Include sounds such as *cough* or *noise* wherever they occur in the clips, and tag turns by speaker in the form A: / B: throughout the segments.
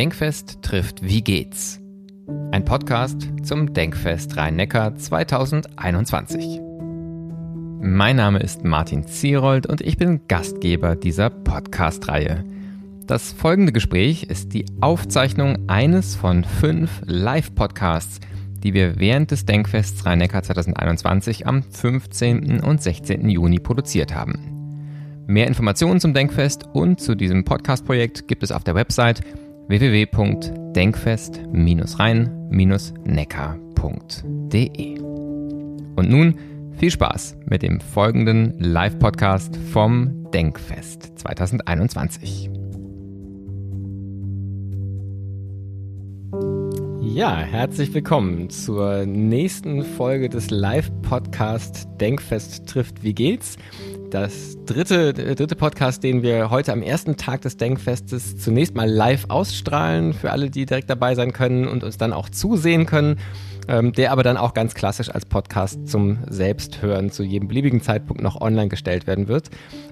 A: Denkfest trifft Wie geht's? Ein Podcast zum Denkfest Rhein-Neckar 2021. Mein Name ist Martin Zierold und ich bin Gastgeber dieser Podcast-Reihe. Das folgende Gespräch ist die Aufzeichnung eines von fünf Live-Podcasts, die wir während des Denkfests Rhein-Neckar 2021 am 15. und 16. Juni produziert haben. Mehr Informationen zum Denkfest und zu diesem Podcast-Projekt gibt es auf der Website www.denkfest-rhein-neckar.de. Und nun viel Spaß mit dem folgenden Live-Podcast vom Denkfest 2021. Ja, herzlich willkommen zur nächsten Folge des Live-Podcast Denkfest trifft Wie geht's? Das dritte, dritte Podcast, den wir heute am ersten Tag des Denkfestes zunächst mal live ausstrahlen für alle, die direkt dabei sein können und uns dann auch zusehen können, ähm, der aber dann auch ganz klassisch als Podcast zum Selbsthören zu jedem beliebigen Zeitpunkt noch online gestellt werden wird.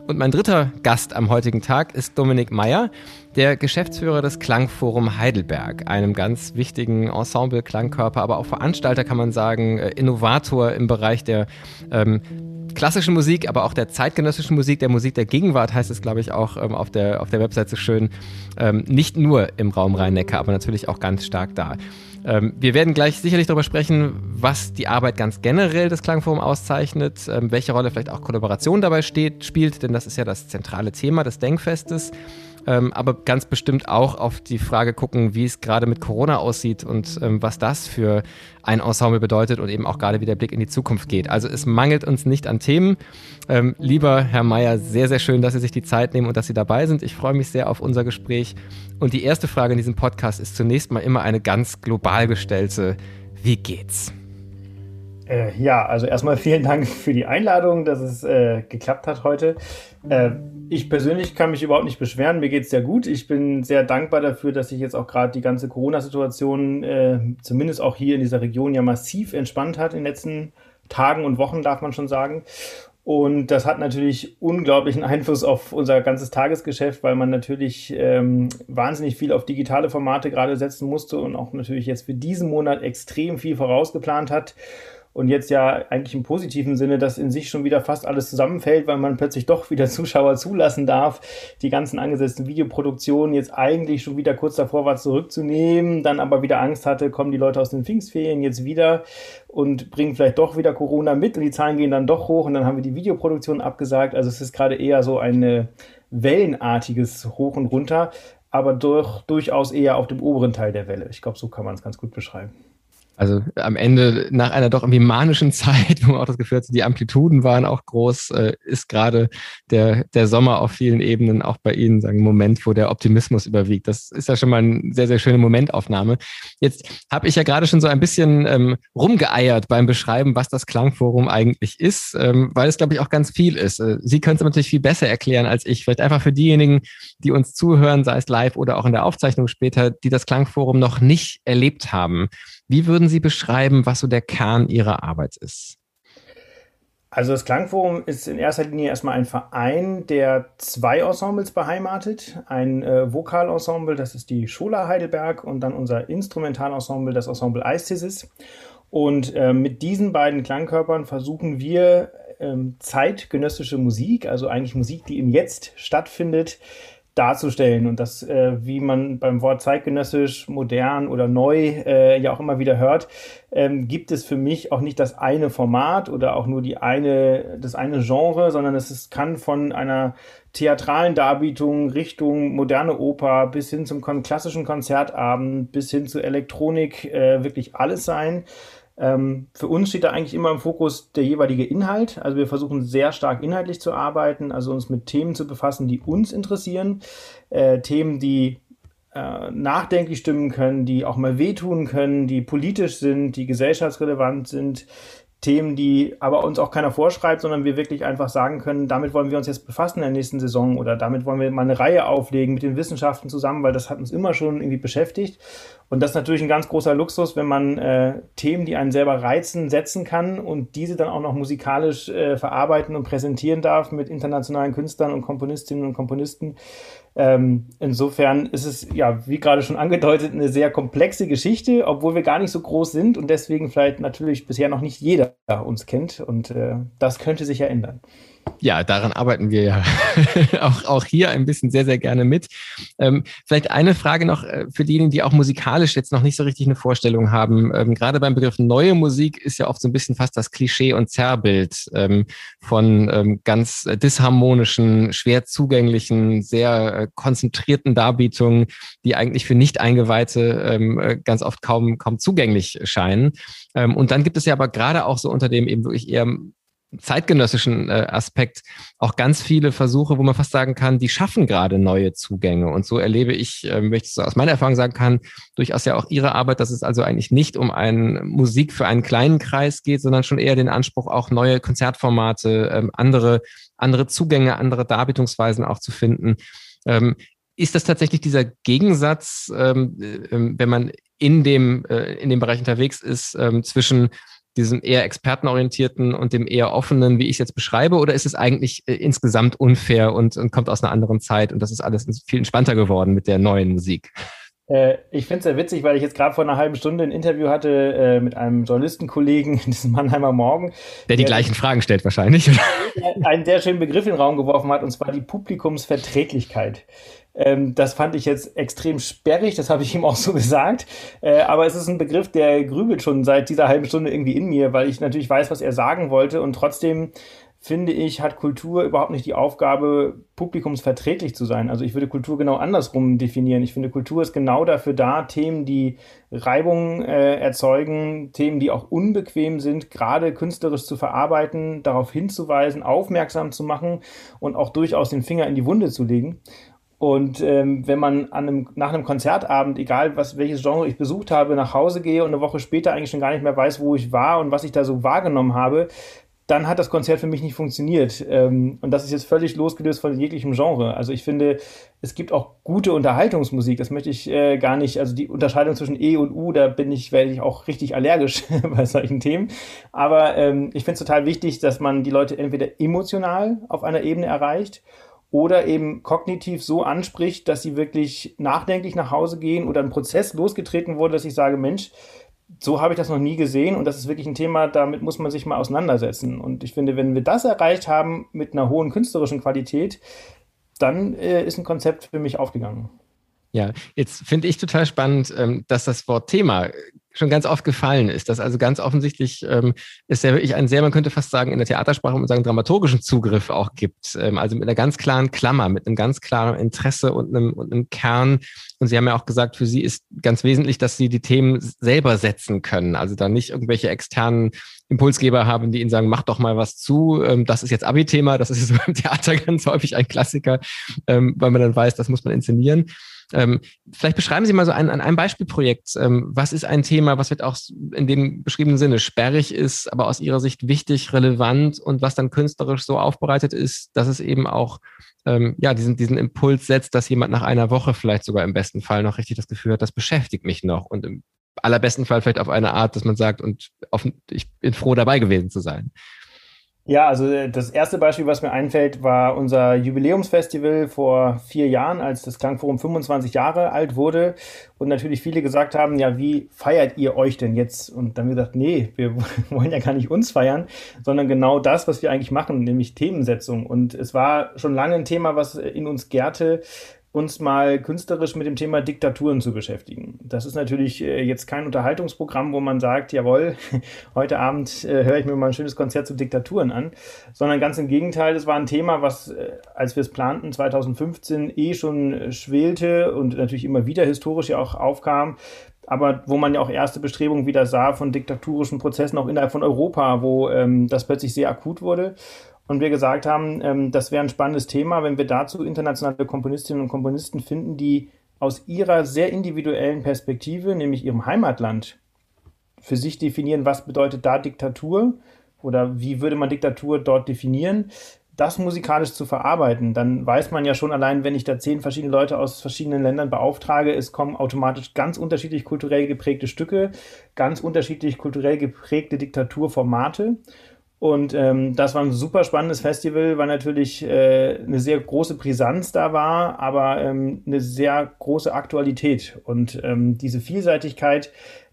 A: Und mein dritter Gast am heutigen Tag ist Dominik Meyer, der Geschäftsführer des Klangforum Heidelberg, einem ganz wichtigen Ensemble-Klangkörper, aber auch Veranstalter kann man sagen, äh, Innovator im Bereich der ähm, klassischen Musik, aber auch der zeitgenössischen Musik, der Musik der Gegenwart heißt es, glaube ich, auch ähm, auf, der, auf der Website so schön. Ähm, nicht nur im Raum Rhein-Neckar, aber natürlich auch ganz stark da. Ähm, wir werden gleich sicherlich darüber sprechen, was die Arbeit ganz generell des Klangforum auszeichnet, ähm, welche Rolle vielleicht auch Kollaboration dabei steht, spielt, denn das ist ja das zentrale Thema des Denkfestes ähm, aber ganz bestimmt auch auf die Frage gucken, wie es gerade mit Corona aussieht und ähm, was das für ein Ensemble bedeutet und eben auch gerade wie der Blick in die Zukunft geht. Also es mangelt uns nicht an Themen. Ähm, lieber Herr Mayer, sehr, sehr schön, dass Sie sich die Zeit nehmen und dass Sie dabei sind. Ich freue mich sehr auf unser Gespräch. Und die erste Frage in diesem Podcast ist zunächst mal immer eine ganz global gestellte. Wie geht's?
B: Äh, ja, also erstmal vielen Dank für die Einladung, dass es äh, geklappt hat heute. Äh, ich persönlich kann mich überhaupt nicht beschweren. Mir geht's sehr gut. Ich bin sehr dankbar dafür, dass sich jetzt auch gerade die ganze Corona-Situation äh, zumindest auch hier in dieser Region ja massiv entspannt hat in den letzten Tagen und Wochen, darf man schon sagen. Und das hat natürlich unglaublichen Einfluss auf unser ganzes Tagesgeschäft, weil man natürlich ähm, wahnsinnig viel auf digitale Formate gerade setzen musste und auch natürlich jetzt für diesen Monat extrem viel vorausgeplant hat und jetzt ja eigentlich im positiven Sinne, dass in sich schon wieder fast alles zusammenfällt, weil man plötzlich doch wieder *laughs* Zuschauer zulassen darf, die ganzen angesetzten Videoproduktionen jetzt eigentlich schon wieder kurz davor war zurückzunehmen, dann aber wieder Angst hatte, kommen die Leute aus den Pfingstferien jetzt wieder und bringen vielleicht doch wieder Corona mit und die Zahlen gehen dann doch hoch und dann haben wir die Videoproduktion abgesagt. Also es ist gerade eher so ein wellenartiges Hoch und Runter, aber durch, durchaus eher auf dem oberen Teil der Welle. Ich glaube, so kann man es ganz gut beschreiben.
A: Also am Ende, nach einer doch irgendwie manischen *laughs* Zeit, wo man auch das Gefühl hat, die Amplituden waren auch groß, äh, ist gerade der, der Sommer auf vielen Ebenen auch bei Ihnen, sagen, ein Moment, wo der Optimismus überwiegt. Das ist ja schon mal eine sehr, sehr schöne Momentaufnahme. Jetzt habe ich ja gerade schon so ein bisschen ähm, rumgeeiert beim Beschreiben, was das Klangforum eigentlich ist, ähm, weil es, glaube ich, auch ganz viel ist. Äh, Sie können es natürlich viel besser erklären als ich. Vielleicht einfach für diejenigen, die uns zuhören, sei es live oder auch in der Aufzeichnung später, die das Klangforum noch nicht erlebt haben. Wie würden Sie beschreiben, was so der Kern Ihrer Arbeit ist?
B: Also das Klangforum ist in erster Linie erstmal ein Verein, der zwei Ensembles beheimatet. Ein äh, Vokalensemble, das ist die Schola Heidelberg und dann unser Instrumentalensemble, das Ensemble Eisthesis. Und äh, mit diesen beiden Klangkörpern versuchen wir ähm, zeitgenössische Musik, also eigentlich Musik, die im Jetzt stattfindet, darzustellen und das, äh, wie man beim Wort zeitgenössisch, modern oder neu äh, ja auch immer wieder hört, ähm, gibt es für mich auch nicht das eine Format oder auch nur die eine, das eine Genre, sondern es ist, kann von einer theatralen Darbietung Richtung moderne Oper bis hin zum klassischen Konzertabend bis hin zu Elektronik äh, wirklich alles sein. Ähm, für uns steht da eigentlich immer im Fokus der jeweilige Inhalt. Also wir versuchen sehr stark inhaltlich zu arbeiten, also uns mit Themen zu befassen, die uns interessieren. Äh, Themen, die äh, nachdenklich stimmen können, die auch mal wehtun können, die politisch sind, die gesellschaftsrelevant sind, Themen, die aber uns auch keiner vorschreibt, sondern wir wirklich einfach sagen können, damit wollen wir uns jetzt befassen in der nächsten Saison oder damit wollen wir mal eine Reihe auflegen mit den Wissenschaften zusammen, weil das hat uns immer schon irgendwie beschäftigt. Und das ist natürlich ein ganz großer Luxus, wenn man äh, Themen, die einen selber reizen, setzen kann und diese dann auch noch musikalisch äh, verarbeiten und präsentieren darf mit internationalen Künstlern und Komponistinnen und Komponisten Ähm, insofern ist es, ja, wie gerade schon angedeutet, eine sehr komplexe Geschichte, obwohl wir gar nicht so groß sind und deswegen vielleicht natürlich bisher noch nicht jeder uns kennt. Und äh, das könnte sich ja ändern.
A: Ja, daran arbeiten wir ja *laughs* auch, auch hier ein bisschen sehr, sehr gerne mit. Ähm, vielleicht eine Frage noch äh, für diejenigen, die auch musikalisch jetzt noch nicht so richtig eine Vorstellung haben. Ähm, gerade beim Begriff neue Musik ist ja oft so ein bisschen fast das Klischee und Zerrbild ähm, von ähm, ganz disharmonischen, schwer zugänglichen, sehr äh, konzentrierten Darbietungen, die eigentlich für Nicht-Eingeweihte ähm, äh, ganz oft kaum, kaum zugänglich scheinen. Ähm, und dann gibt es ja aber gerade auch so unter dem eben wirklich eher zeitgenössischen äh, Aspekt auch ganz viele Versuche, wo man fast sagen kann, die schaffen gerade neue Zugänge. Und so erlebe ich, äh, wenn ich so aus meiner Erfahrung sagen kann, durchaus ja auch Ihre Arbeit, dass es also eigentlich nicht um ein Musik für einen kleinen Kreis geht, sondern schon eher den Anspruch, auch neue Konzertformate, ähm, andere, andere Zugänge, andere Darbietungsweisen auch zu finden. Ähm, ist das tatsächlich dieser Gegensatz, ähm, äh, wenn man in dem, äh, in dem Bereich unterwegs ist, ähm, zwischen diesem eher expertenorientierten und dem eher offenen, wie ich es jetzt beschreibe, oder ist es eigentlich äh, insgesamt unfair und, und kommt aus einer anderen Zeit und das ist alles viel entspannter geworden mit der neuen Musik?
B: Äh, ich finde es sehr witzig, weil ich jetzt gerade vor einer halben Stunde ein Interview hatte äh, mit einem Journalistenkollegen in diesem Mannheimer Morgen.
A: Der die der, gleichen Fragen stellt wahrscheinlich. *laughs*
B: einen sehr schönen Begriff in den Raum geworfen hat, und zwar die Publikumsverträglichkeit. Ähm, das fand ich jetzt extrem sperrig, das habe ich ihm auch so *laughs* gesagt. Äh, aber es ist ein Begriff, der grübelt schon seit dieser halben Stunde irgendwie in mir, weil ich natürlich weiß, was er sagen wollte. Und trotzdem finde ich, hat Kultur überhaupt nicht die Aufgabe, publikumsverträglich zu sein. Also ich würde Kultur genau andersrum definieren. Ich finde, Kultur ist genau dafür da, Themen, die Reibung äh, erzeugen, Themen, die auch unbequem sind, gerade künstlerisch zu verarbeiten, darauf hinzuweisen, aufmerksam zu machen und auch durchaus den Finger in die Wunde zu legen. Und ähm, wenn man an einem, nach einem Konzertabend, egal was, welches Genre ich besucht habe, nach Hause gehe und eine Woche später eigentlich schon gar nicht mehr weiß, wo ich war und was ich da so wahrgenommen habe, dann hat das Konzert für mich nicht funktioniert. Ähm, und das ist jetzt völlig losgelöst von jeglichem Genre. Also ich finde, es gibt auch gute Unterhaltungsmusik. Das möchte ich äh, gar nicht. Also die Unterscheidung zwischen E und U, da bin ich, werde ich auch richtig allergisch *laughs* bei solchen Themen. Aber ähm, ich finde es total wichtig, dass man die Leute entweder emotional auf einer Ebene erreicht oder eben kognitiv so anspricht, dass sie wirklich nachdenklich nach Hause gehen oder ein Prozess losgetreten wurde, dass ich sage, Mensch, so habe ich das noch nie gesehen und das ist wirklich ein Thema, damit muss man sich mal auseinandersetzen. Und ich finde, wenn wir das erreicht haben mit einer hohen künstlerischen Qualität, dann äh, ist ein Konzept für mich aufgegangen.
A: Ja, jetzt finde ich total spannend, ähm, dass das Wort Thema schon ganz oft gefallen ist. Dass also ganz offensichtlich ähm, es ja wirklich einen sehr, man könnte fast sagen, in der Theatersprache und sagen, dramaturgischen Zugriff auch gibt. Ähm, also mit einer ganz klaren Klammer, mit einem ganz klaren Interesse und einem, und einem Kern. Und Sie haben ja auch gesagt, für Sie ist ganz wesentlich, dass Sie die Themen selber setzen können. Also da nicht irgendwelche externen Impulsgeber haben, die Ihnen sagen, mach doch mal was zu. Ähm, das ist jetzt Abi-Thema, das ist *laughs* im Theater ganz häufig ein Klassiker, ähm, weil man dann weiß, das muss man inszenieren. Ähm, vielleicht beschreiben Sie mal so ein, ein Beispielprojekt. Ähm, was ist ein Thema, was wird auch in dem beschriebenen Sinne sperrig ist, aber aus Ihrer Sicht wichtig, relevant und was dann künstlerisch so aufbereitet ist, dass es eben auch ähm, ja, diesen, diesen Impuls setzt, dass jemand nach einer Woche vielleicht sogar im besten Fall noch richtig das Gefühl hat, das beschäftigt mich noch und im allerbesten Fall vielleicht auf eine Art, dass man sagt, und offen, ich bin froh dabei gewesen zu sein.
B: Ja, also äh, das erste Beispiel, was mir einfällt, war unser Jubiläumsfestival vor vier Jahren, als das Klangforum 25 Jahre alt wurde und natürlich viele gesagt haben, ja, wie feiert ihr euch denn jetzt? Und dann haben wir gesagt, nee, wir *laughs* wollen ja gar nicht uns feiern, sondern genau das, was wir eigentlich machen, nämlich Themensetzung. Und es war schon lange ein Thema, was in uns gärte, uns mal künstlerisch mit dem Thema Diktaturen zu beschäftigen. Das ist natürlich äh, jetzt kein Unterhaltungsprogramm, wo man sagt, jawohl, *laughs* heute Abend äh, höre ich mir mal ein schönes Konzert zu Diktaturen an, sondern ganz im Gegenteil, es war ein Thema, was, äh, als wir es planten, 2015 eh schon schwelte und natürlich immer wieder historisch ja auch aufkam, aber wo man ja auch erste Bestrebungen wieder sah von diktatorischen Prozessen auch innerhalb von Europa, wo ähm, das plötzlich sehr akut wurde und wir gesagt haben, ähm, das wäre ein spannendes Thema, wenn wir dazu internationale Komponistinnen und Komponisten finden, die aus ihrer sehr individuellen Perspektive, nämlich ihrem Heimatland, für sich definieren, was bedeutet da Diktatur oder wie würde man Diktatur dort definieren, das musikalisch zu verarbeiten, dann weiß man ja schon allein, wenn ich da zehn verschiedene Leute aus verschiedenen Ländern beauftrage, es kommen automatisch ganz unterschiedlich kulturell geprägte Stücke, ganz unterschiedlich kulturell geprägte Diktaturformate. Und ähm, das war ein super spannendes Festival, weil natürlich äh, eine sehr große Brisanz da war, aber ähm, eine sehr große Aktualität. Und ähm, diese Vielseitigkeit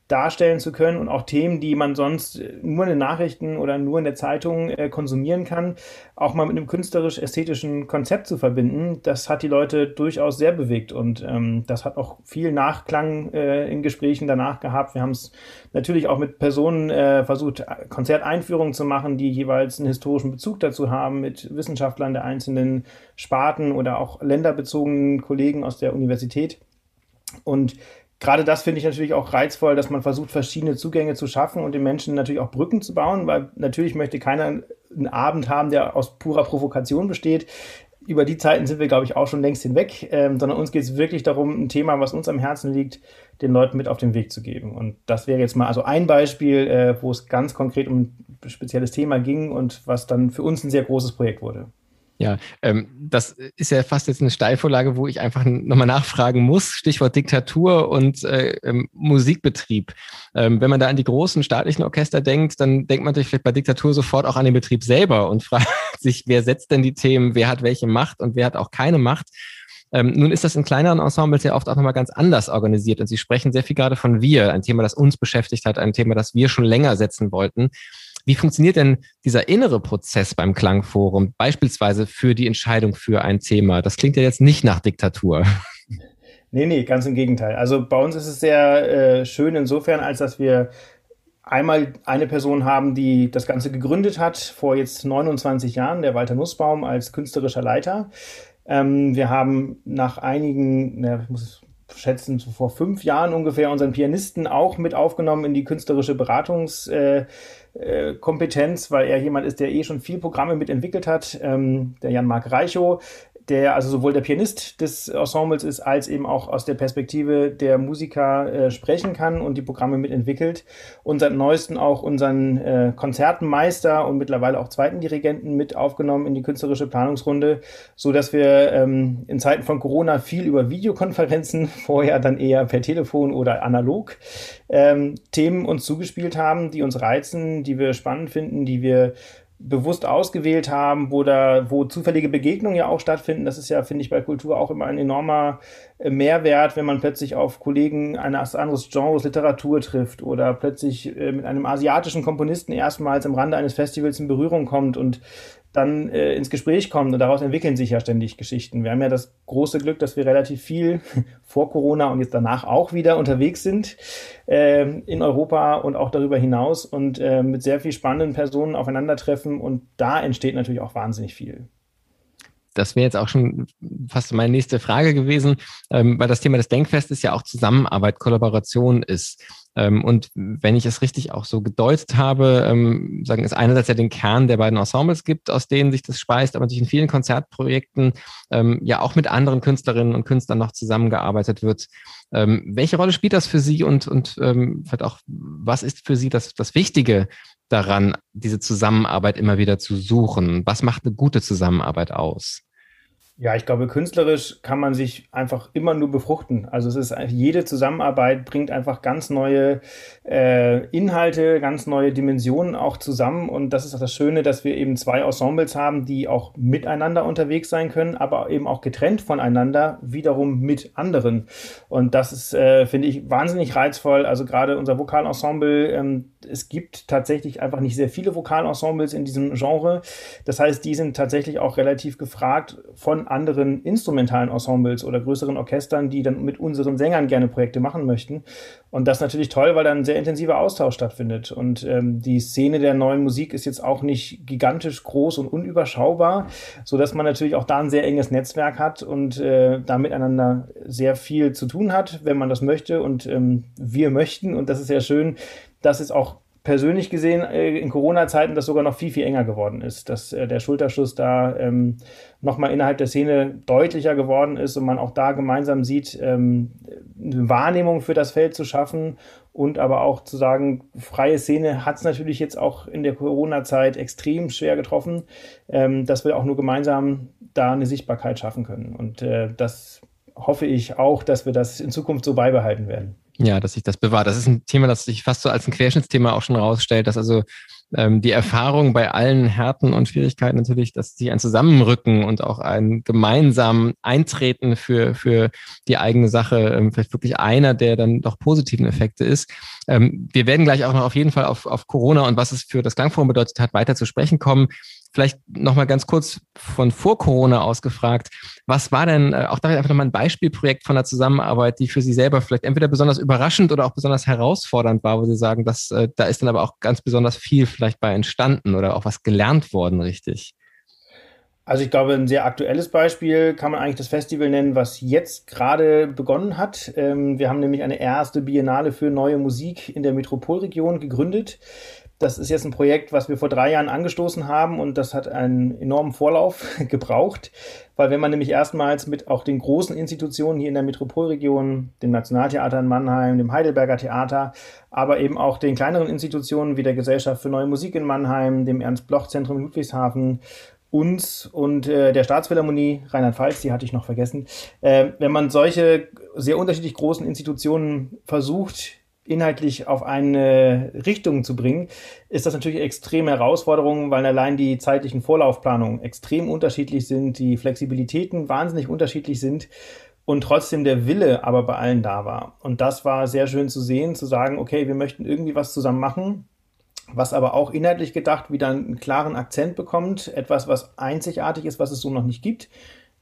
B: darstellen zu können und auch Themen, die man sonst nur in den Nachrichten oder nur in der Zeitung äh, konsumieren kann, auch mal mit einem künstlerisch-ästhetischen Konzept zu verbinden, das hat die Leute durchaus sehr bewegt und ähm, das hat auch viel Nachklang äh, in Gesprächen danach gehabt. Wir haben es natürlich auch mit Personen äh, versucht, Konzerteinführungen zu machen, die jeweils einen historischen Bezug dazu haben, mit Wissenschaftlern der einzelnen Sparten oder auch länderbezogenen Kollegen aus der Universität. Und gerade das finde ich natürlich auch reizvoll, dass man versucht, verschiedene Zugänge zu schaffen und den Menschen natürlich auch Brücken zu bauen, weil natürlich möchte keiner einen Abend haben, der aus purer Provokation besteht. Über die Zeiten sind wir, glaube ich, auch schon längst hinweg, ähm, sondern uns geht es wirklich darum, ein Thema, was uns am Herzen liegt, den Leuten mit auf den Weg zu geben. Und das wäre jetzt mal also ein Beispiel, äh, wo es ganz konkret um ein spezielles Thema ging und was dann für uns ein sehr großes Projekt wurde.
A: Ja, ähm, das ist ja fast jetzt eine Steilvorlage, wo ich einfach nochmal nachfragen muss. Stichwort Diktatur und äh, ähm, Musikbetrieb. Ähm, wenn man da an die großen staatlichen Orchester denkt, dann denkt man sich vielleicht bei Diktatur sofort auch an den Betrieb selber und *laughs* fragt sich, wer setzt denn die Themen, wer hat welche Macht und wer hat auch keine Macht. Ähm, nun ist das in kleineren Ensembles ja oft auch nochmal ganz anders organisiert und Sie sprechen sehr viel gerade von wir, ein Thema, das uns beschäftigt hat, ein Thema, das wir schon länger setzen wollten. Wie funktioniert denn dieser innere Prozess beim Klangforum, beispielsweise für die Entscheidung für ein Thema? Das klingt ja jetzt nicht nach Diktatur.
B: Nee, nee, ganz im Gegenteil. Also bei uns ist es sehr äh, schön insofern, als dass wir einmal eine Person haben, die das Ganze gegründet hat, vor jetzt 29 Jahren, der Walter Nussbaum als künstlerischer Leiter. Ähm, wir haben nach einigen, na, ich muss schätzen, so vor fünf Jahren ungefähr unseren Pianisten auch mit aufgenommen in die künstlerische Beratungs- äh, Kompetenz, weil er jemand ist, der eh schon viel Programme mitentwickelt hat. Ähm, der Jan-Marc Reichow der also sowohl der Pianist des Ensembles ist, als eben auch aus der Perspektive der Musiker äh, sprechen kann und die Programme mitentwickelt. Und seit neuestem auch unseren äh, Konzertenmeister und mittlerweile auch zweiten Dirigenten mit aufgenommen in die künstlerische Planungsrunde, so dass wir ähm, in Zeiten von Corona viel über Videokonferenzen, *laughs* vorher dann eher per Telefon oder analog, ähm, Themen uns zugespielt haben, die uns reizen, die wir spannend finden, die wir bewusst ausgewählt haben, wo da, wo zufällige Begegnungen ja auch stattfinden. Das ist ja, finde ich, bei Kultur auch immer ein enormer äh, Mehrwert, wenn man plötzlich auf Kollegen eines anderes Genres Literatur trifft oder plötzlich äh, mit einem asiatischen Komponisten erstmals am Rande eines Festivals in Berührung kommt und dann äh, ins Gespräch kommt und daraus entwickeln sich ja ständig Geschichten. Wir haben ja das große Glück, dass wir relativ viel *laughs* vor Corona und jetzt danach auch wieder unterwegs sind äh, in Europa und auch darüber hinaus und äh, mit sehr viel spannenden Personen aufeinandertreffen und da entsteht natürlich auch wahnsinnig viel
A: das wäre jetzt auch schon fast meine nächste Frage gewesen, ähm, weil das Thema des Denkfestes ja auch Zusammenarbeit, Kollaboration ist. Ähm, und wenn ich es richtig auch so gedeutet habe, ähm, sagen es einerseits ja den Kern der beiden Ensembles gibt, aus denen sich das speist, aber natürlich in vielen Konzertprojekten ähm, ja auch mit anderen Künstlerinnen und Künstlern noch zusammengearbeitet wird. Welche Rolle spielt das für Sie und, und ähm, vielleicht auch, was ist für Sie das, das Wichtige daran, diese Zusammenarbeit immer wieder zu suchen? Was macht eine gute Zusammenarbeit aus?
B: Ja, ich glaube, künstlerisch kann man sich einfach immer nur befruchten. Also es ist jede Zusammenarbeit bringt einfach ganz neue äh, Inhalte, ganz neue Dimensionen auch zusammen. Und das ist auch das Schöne, dass wir eben zwei Ensembles haben, die auch miteinander unterwegs sein können, aber eben auch getrennt voneinander, wiederum mit anderen. Und das ist, äh, finde ich, wahnsinnig reizvoll. Also gerade unser Vokalensemble, ähm, es gibt tatsächlich einfach nicht sehr viele Vokalensembles in diesem Genre. Das heißt, die sind tatsächlich auch relativ gefragt von anderen instrumentalen Ensembles oder größeren Orchestern, die dann mit unseren Sängern gerne Projekte machen möchten. Und das ist natürlich toll, weil dann ein sehr intensiver Austausch stattfindet. Und ähm, die Szene der neuen Musik ist jetzt auch nicht gigantisch groß und unüberschaubar, so dass man natürlich auch da ein sehr enges Netzwerk hat und äh, da miteinander sehr viel zu tun hat, wenn man das möchte. Und ähm, wir möchten, und das ist sehr schön, dass es auch persönlich gesehen äh, in Corona-Zeiten das sogar noch viel, viel enger geworden ist, dass äh, der Schulterschuss da ähm, nochmal innerhalb der Szene deutlicher geworden ist und man auch da gemeinsam sieht, ähm, eine Wahrnehmung für das Feld zu schaffen und aber auch zu sagen, freie Szene hat es natürlich jetzt auch in der Corona-Zeit extrem schwer getroffen, ähm, dass wir auch nur gemeinsam da eine Sichtbarkeit schaffen können. Und äh, das hoffe ich auch, dass wir das in Zukunft so beibehalten werden.
A: Ja, dass sich das bewahrt. Das ist ein Thema, das sich fast so als ein Querschnittsthema auch schon rausstellt, dass also ähm, die Erfahrung bei allen Härten und Schwierigkeiten natürlich, dass sie ein Zusammenrücken und auch ein gemeinsam Eintreten für, für die eigene Sache ähm, vielleicht wirklich einer der dann doch positiven Effekte ist. Ähm, wir werden gleich auch noch auf jeden Fall auf, auf Corona und was es für das Klangforum bedeutet hat, weiter zu sprechen kommen. Vielleicht nochmal ganz kurz von vor Corona ausgefragt. Was war denn, äh, auch da einfach nochmal ein Beispielprojekt von der Zusammenarbeit, die für Sie selber vielleicht entweder besonders überraschend oder auch besonders herausfordernd war, wo Sie sagen, dass, äh, da ist dann aber auch ganz besonders viel vielleicht bei entstanden oder auch was gelernt worden, richtig?
B: Also ich glaube, ein sehr aktuelles Beispiel kann man eigentlich das Festival nennen, was jetzt gerade begonnen hat. Ähm, wir haben nämlich eine erste Biennale für neue Musik in der Metropolregion gegründet. Das ist jetzt ein Projekt, was wir vor drei Jahren angestoßen haben und das hat einen enormen Vorlauf *laughs* gebraucht, weil wenn man nämlich erstmals mit auch den großen Institutionen hier in der Metropolregion, dem Nationaltheater in Mannheim, dem Heidelberger Theater, aber eben auch den kleineren Institutionen wie der Gesellschaft für Neue Musik in Mannheim, dem Ernst-Bloch-Zentrum in Ludwigshafen uns und äh, der Staatsphilharmonie Rheinland-Pfalz, die hatte ich noch vergessen. Äh, wenn man solche sehr unterschiedlich großen Institutionen versucht, inhaltlich auf eine Richtung zu bringen, ist das natürlich extreme Herausforderung, weil allein die zeitlichen Vorlaufplanungen extrem unterschiedlich sind, die Flexibilitäten wahnsinnig unterschiedlich sind und trotzdem der Wille aber bei allen da war. Und das war sehr schön zu sehen, zu sagen, okay, wir möchten irgendwie was zusammen machen, was aber auch inhaltlich gedacht wieder einen klaren Akzent bekommt, etwas, was einzigartig ist, was es so noch nicht gibt.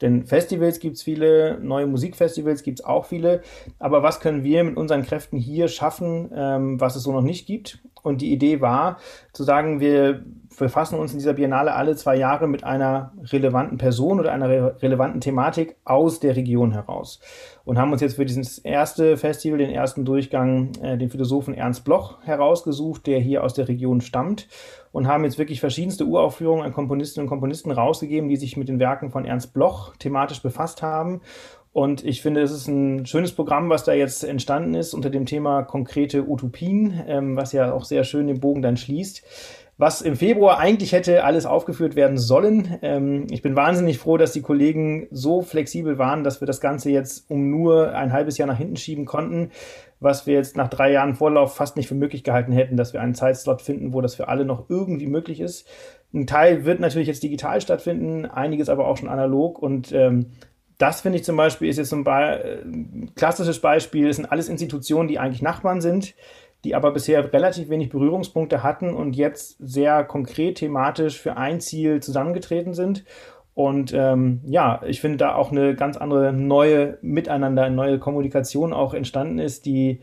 B: Denn Festivals gibt es viele, neue Musikfestivals gibt es auch viele. Aber was können wir mit unseren Kräften hier schaffen, ähm, was es so noch nicht gibt? Und die Idee war, zu sagen, wir befassen uns in dieser Biennale alle zwei Jahre mit einer relevanten Person oder einer re relevanten Thematik aus der Region heraus. Und haben uns jetzt für dieses erste Festival, den ersten Durchgang, äh, den Philosophen Ernst Bloch herausgesucht, der hier aus der Region stammt und haben jetzt wirklich verschiedenste Uraufführungen an Komponistinnen und Komponisten rausgegeben, die sich mit den Werken von Ernst Bloch thematisch befasst haben. Und ich finde, es ist ein schönes Programm, was da jetzt entstanden ist unter dem Thema konkrete Utopien, ähm, was ja auch sehr schön den Bogen dann schließt was im Februar eigentlich hätte alles aufgeführt werden sollen. Ähm, ich bin wahnsinnig froh, dass die Kollegen so flexibel waren, dass wir das Ganze jetzt um nur ein halbes Jahr nach hinten schieben konnten, was wir jetzt nach drei Jahren Vorlauf fast nicht für möglich gehalten hätten, dass wir einen Zeitslot finden, wo das für alle noch irgendwie möglich ist. Ein Teil wird natürlich jetzt digital stattfinden, einiges aber auch schon analog und ähm, das finde ich zum Beispiel ist jetzt ein Be klassisches Beispiel. Es sind alles Institutionen, die eigentlich Nachbarn sind die aber bisher relativ wenig Berührungspunkte hatten und jetzt sehr konkret thematisch für ein Ziel zusammengetreten sind. Und ähm, ja, ich finde da auch eine ganz andere neue Miteinander, eine neue Kommunikation auch entstanden ist, die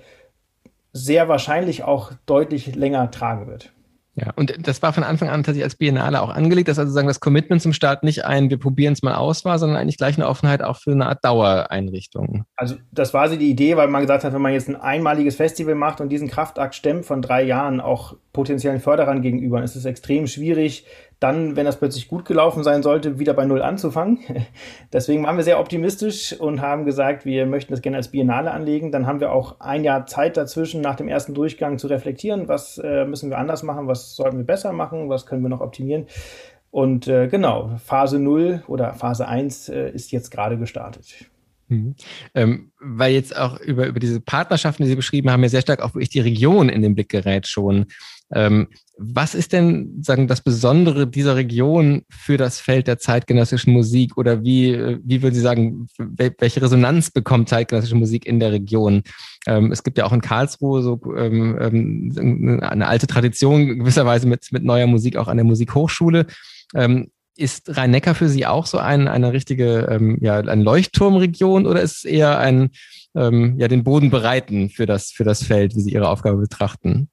B: sehr wahrscheinlich auch deutlich länger tragen wird.
A: Ja, und das war von Anfang an tatsächlich als Biennale auch angelegt, dass also sagen, das Commitment zum Start nicht ein, wir probieren es mal aus war, sondern eigentlich gleich eine Offenheit auch für eine Art Dauereinrichtung.
B: Also das war so die Idee, weil man gesagt hat, wenn man jetzt ein einmaliges Festival macht und diesen Kraftakt stemmt von drei Jahren auch potenziellen Förderern gegenüber, ist es extrem schwierig, dann, wenn das plötzlich gut gelaufen sein sollte, wieder bei Null anzufangen. *laughs* Deswegen waren wir sehr optimistisch und haben gesagt, wir möchten das gerne als Biennale anlegen. Dann haben wir auch ein Jahr Zeit dazwischen, nach dem ersten Durchgang zu reflektieren, was äh, müssen wir anders machen, was sollten wir besser machen, was können wir noch optimieren. Und äh, genau, Phase 0 oder Phase 1 äh, ist jetzt gerade gestartet.
A: Mhm. Ähm, weil jetzt auch über, über diese Partnerschaften, die Sie beschrieben haben, ja sehr stark auch wirklich die Region in den Blick gerät schon. Ähm, was ist denn, sagen, das Besondere dieser Region für das Feld der zeitgenössischen Musik oder wie, wie würden Sie sagen, welche Resonanz bekommt zeitgenössische Musik in der Region? Ähm, es gibt ja auch in Karlsruhe so ähm, ähm eine alte Tradition gewisserweise mit, mit neuer Musik auch an der Musikhochschule. Ähm, ist Rhein-Neckar für Sie auch so ein, eine richtige, ähm, ja, ein Leuchtturmregion oder ist es eher ein, ähm, ja, den Boden bereiten für das, für das Feld, wie Sie Ihre Aufgabe betrachten?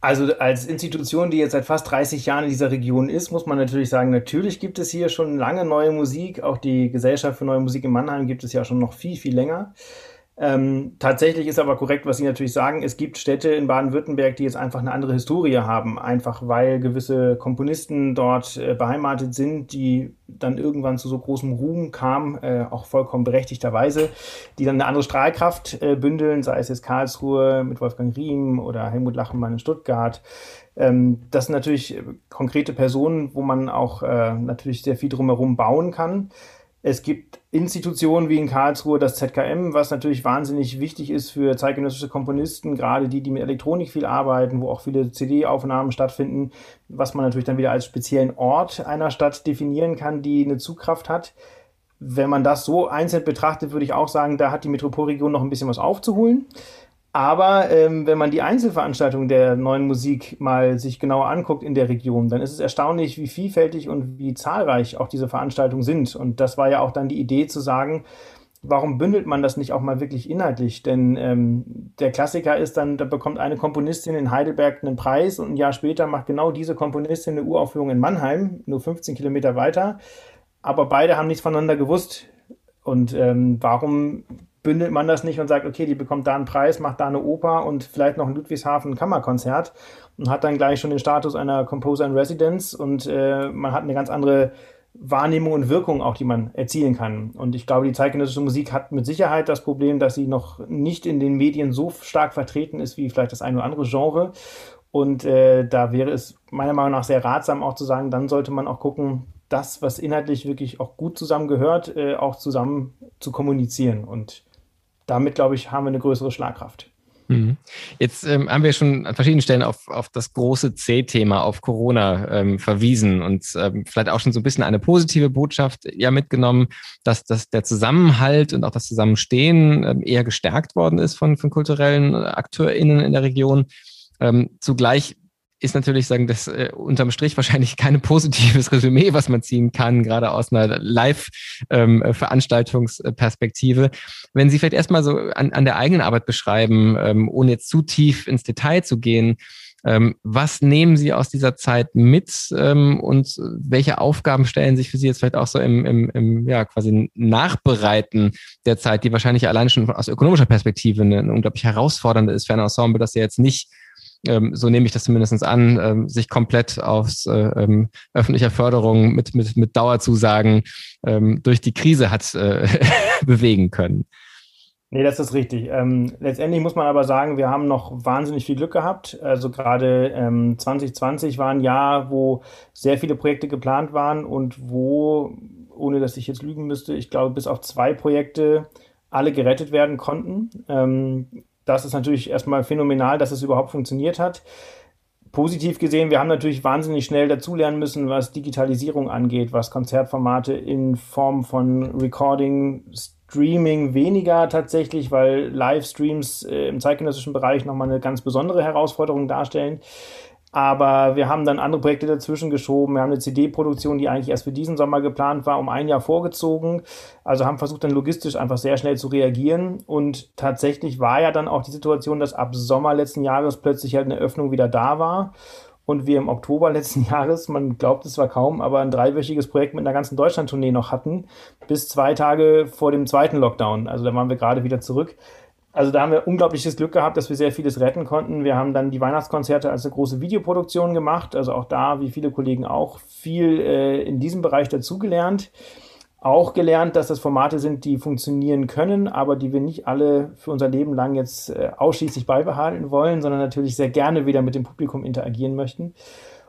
B: Also als Institution, die jetzt seit fast 30 Jahren in dieser Region ist, muss man natürlich sagen, natürlich gibt es hier schon lange neue Musik. Auch die Gesellschaft für neue Musik in Mannheim gibt es ja schon noch viel, viel länger. Ähm, tatsächlich ist aber korrekt, was Sie natürlich sagen. Es gibt Städte in Baden-Württemberg, die jetzt einfach eine andere Historie haben, einfach weil gewisse Komponisten dort äh, beheimatet sind, die dann irgendwann zu so großem Ruhm kamen, äh, auch vollkommen berechtigterweise, die dann eine andere Strahlkraft äh, bündeln, sei es jetzt Karlsruhe mit Wolfgang Riem oder Helmut Lachenmann in Stuttgart. Ähm, das sind natürlich konkrete Personen, wo man auch äh, natürlich sehr viel drumherum bauen kann. Es gibt Institutionen wie in Karlsruhe das ZKM, was natürlich wahnsinnig wichtig ist für zeitgenössische Komponisten, gerade die, die mit Elektronik viel arbeiten, wo auch viele CD-Aufnahmen stattfinden, was man natürlich dann wieder als speziellen Ort einer Stadt definieren kann, die eine Zugkraft hat. Wenn man das so einzeln betrachtet, würde ich auch sagen, da hat die Metropolregion noch ein bisschen was aufzuholen. Aber ähm, wenn man die Einzelveranstaltungen der neuen Musik mal sich genauer anguckt in der Region, dann ist es erstaunlich, wie vielfältig und wie zahlreich auch diese Veranstaltungen sind. Und das war ja auch dann die Idee zu sagen, warum bündelt man das nicht auch mal wirklich inhaltlich? Denn ähm, der Klassiker ist dann, da bekommt eine Komponistin in Heidelberg einen Preis und ein Jahr später macht genau diese Komponistin eine Uraufführung in Mannheim, nur 15 Kilometer weiter. Aber beide haben nichts voneinander gewusst. Und ähm, warum bündelt man das nicht und sagt, okay, die bekommt da einen Preis, macht da eine Oper und vielleicht noch ein Ludwigshafen Kammerkonzert und hat dann gleich schon den Status einer Composer in Residence und äh, man hat eine ganz andere Wahrnehmung und Wirkung auch, die man erzielen kann. Und ich glaube, die zeitgenössische Musik hat mit Sicherheit das Problem, dass sie noch nicht in den Medien so stark vertreten ist wie vielleicht das eine oder andere Genre. Und äh, da wäre es meiner Meinung nach sehr ratsam auch zu sagen, dann sollte man auch gucken, das, was inhaltlich wirklich auch gut zusammengehört, äh, auch zusammen zu kommunizieren. Und damit, glaube ich, haben wir eine größere Schlagkraft.
A: Mhm. Jetzt ähm, haben wir schon an verschiedenen Stellen auf, auf das große C-Thema, auf Corona ähm, verwiesen und ähm, vielleicht auch schon so ein bisschen eine positive Botschaft ja mitgenommen, dass, dass der Zusammenhalt und auch das Zusammenstehen ähm, eher gestärkt worden ist von, von kulturellen AkteurInnen in der Region. Ähm, zugleich ist natürlich sagen, das äh, unterm Strich wahrscheinlich kein positives *laughs* Resümee, was man ziehen kann, gerade aus einer Live-Veranstaltungsperspektive. Ähm, Wenn Sie vielleicht erstmal so an, an der eigenen Arbeit beschreiben, ähm, ohne jetzt zu tief ins Detail zu gehen, ähm, was nehmen Sie aus dieser Zeit mit ähm, und welche Aufgaben stellen sich für Sie jetzt vielleicht auch so im, im, im ja, quasi Nachbereiten der Zeit, die wahrscheinlich allein schon aus ökonomischer Perspektive eine, eine unglaublich herausfordernde ist für ein Ensemble, das ja jetzt nicht ähm, so nehme ich das zumindest an, ähm, sich komplett aus äh, ähm, öffentlicher Förderung mit, mit, mit Dauerzusagen ähm, durch die Krise hat äh, *laughs* bewegen können.
B: Nee, das ist richtig. Ähm, letztendlich muss man aber sagen, wir haben noch wahnsinnig viel Glück gehabt. Also gerade ähm, 2020 war ein Jahr, wo sehr viele Projekte geplant waren und wo, ohne dass ich jetzt lügen müsste, ich glaube, bis auf zwei Projekte alle gerettet werden konnten. Ähm, das ist natürlich erstmal phänomenal, dass es überhaupt funktioniert hat. Positiv gesehen, wir haben natürlich wahnsinnig schnell dazulernen müssen, was Digitalisierung angeht, was Konzertformate in Form von Recording, Streaming weniger tatsächlich, weil Livestreams äh, im zeitgenössischen Bereich nochmal eine ganz besondere Herausforderung darstellen. Aber wir haben dann andere Projekte dazwischen geschoben. Wir haben eine CD-Produktion, die eigentlich erst für diesen Sommer geplant war, um ein Jahr vorgezogen. Also haben versucht, dann logistisch einfach sehr schnell zu reagieren. Und tatsächlich war ja dann auch die Situation, dass ab Sommer letzten Jahres plötzlich halt eine Öffnung wieder da war. Und wir im Oktober *laughs* letzten Jahres, man glaubt es zwar kaum, aber ein dreiwöchiges Projekt mit einer ganzen Deutschland-Tournee noch hatten, bis zwei Tage vor dem zweiten Lockdown. Also da waren wir gerade wieder zurück. Also da haben wir unglaubliches Glück gehabt, dass wir sehr vieles retten konnten. Wir haben dann die Weihnachtskonzerte als eine große Videoproduktion gemacht. Also auch da, wie viele Kollegen auch, viel äh, in diesem Bereich dazugelernt. Auch gelernt, dass das Formate sind, die funktionieren können, aber die wir nicht alle für unser Leben lang jetzt äh, ausschließlich beibehalten wollen, sondern natürlich sehr gerne wieder mit dem Publikum interagieren möchten.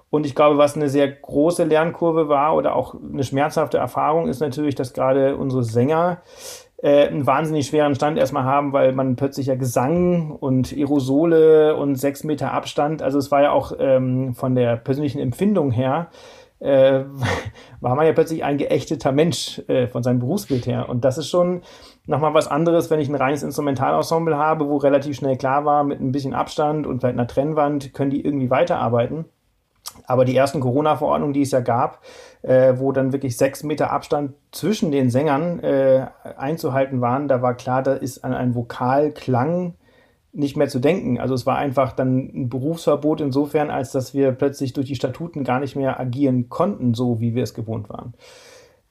B: Und ich glaube, was eine sehr große Lernkurve war oder auch eine schmerzhafte Erfahrung ist natürlich, dass gerade unsere Sänger äh, einen wahnsinnig schweren Stand erstmal haben, weil man plötzlich ja Gesang und Aerosole und sechs Meter Abstand, also es war ja auch ähm, von der persönlichen Empfindung her, äh, *laughs* war man ja plötzlich ein geächteter Mensch äh, von seinem Berufsbild her. Und das ist schon nochmal was anderes, wenn ich ein reines Instrumentalensemble habe, wo relativ schnell klar war, mit ein bisschen Abstand und vielleicht einer Trennwand können die irgendwie weiterarbeiten. Aber die ersten Corona-Verordnungen, die es ja gab, äh, wo dann wirklich sechs Meter Abstand zwischen den Sängern äh, einzuhalten waren, da war klar, da ist an einen Vokalklang nicht mehr zu denken. Also es war einfach dann ein Berufsverbot insofern, als dass wir plötzlich durch die Statuten gar nicht mehr agieren konnten, so wie wir es gewohnt waren.